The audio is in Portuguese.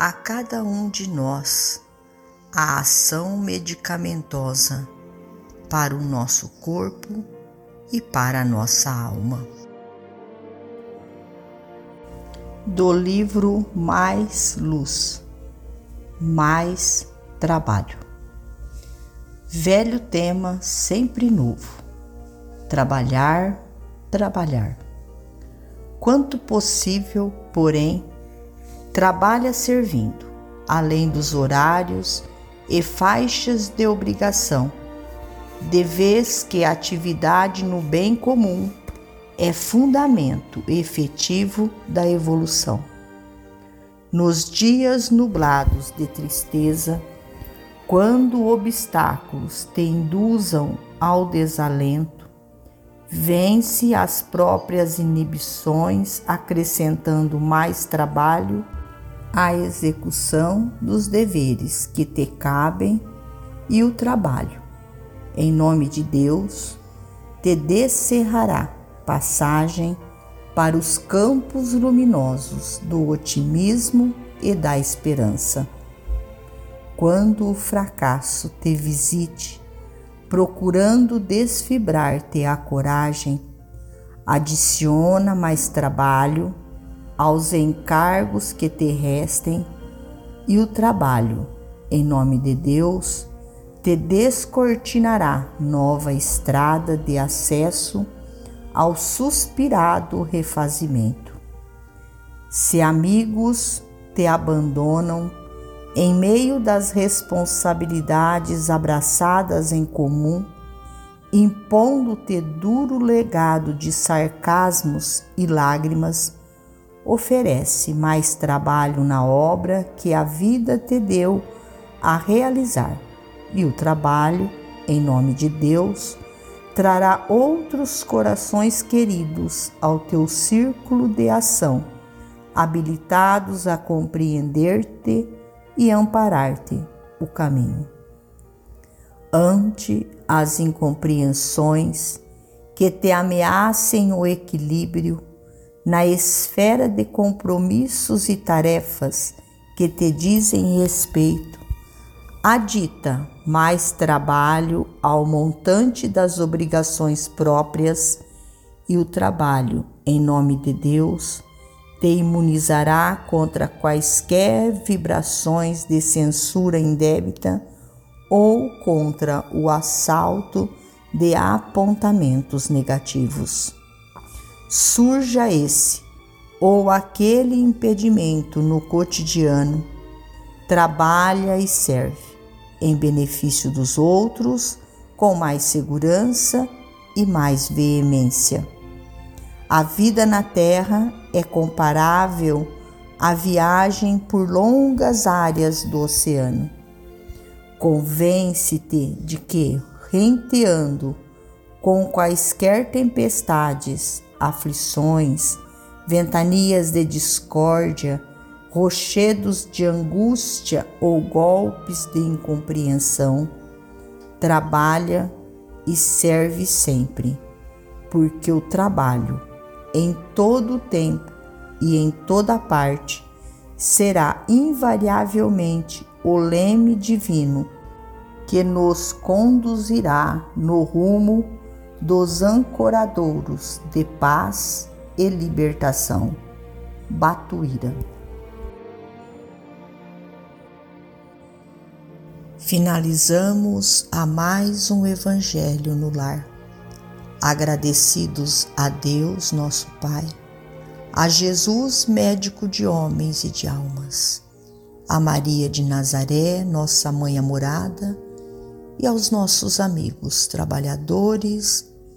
a cada um de nós a ação medicamentosa para o nosso corpo e para a nossa alma. Do livro Mais Luz, Mais Trabalho. Velho tema, sempre novo. Trabalhar, trabalhar. Quanto possível, porém, trabalha servindo, além dos horários e faixas de obrigação, de vez que a atividade no bem comum é fundamento efetivo da evolução. Nos dias nublados de tristeza, quando obstáculos te induzam ao desalento, vence as próprias inibições, acrescentando mais trabalho à execução dos deveres que te cabem e o trabalho. Em nome de Deus, te descerrará passagem para os campos luminosos do otimismo e da esperança. Quando o fracasso te visite, procurando desfibrar-te a coragem, adiciona mais trabalho aos encargos que te restem e o trabalho, em nome de Deus, te descortinará nova estrada de acesso ao suspirado refazimento. Se amigos te abandonam em meio das responsabilidades abraçadas em comum, impondo-te duro legado de sarcasmos e lágrimas, oferece mais trabalho na obra que a vida te deu a realizar, e o trabalho, em nome de Deus, trará outros corações queridos ao teu círculo de ação, habilitados a compreender-te e amparar-te o caminho. Ante as incompreensões que te ameacem o equilíbrio na esfera de compromissos e tarefas que te dizem respeito, adita mais trabalho ao montante das obrigações próprias e o trabalho, em nome de Deus, te imunizará contra quaisquer vibrações de censura indébita ou contra o assalto de apontamentos negativos. Surja esse ou aquele impedimento no cotidiano, trabalha e serve em benefício dos outros com mais segurança e mais veemência. A vida na Terra é comparável à viagem por longas áreas do oceano. Convence-te de que, renteando com quaisquer tempestades, aflições, ventanias de discórdia, rochedos de angústia ou golpes de incompreensão, trabalha e serve sempre, porque o trabalho em todo o tempo e em toda parte, será invariavelmente o leme divino que nos conduzirá no rumo dos ancoradouros de paz e libertação. Batuíra. finalizamos a mais um Evangelho no Lar. Agradecidos a Deus, nosso Pai, a Jesus, médico de homens e de almas, a Maria de Nazaré, nossa mãe amorada, e aos nossos amigos trabalhadores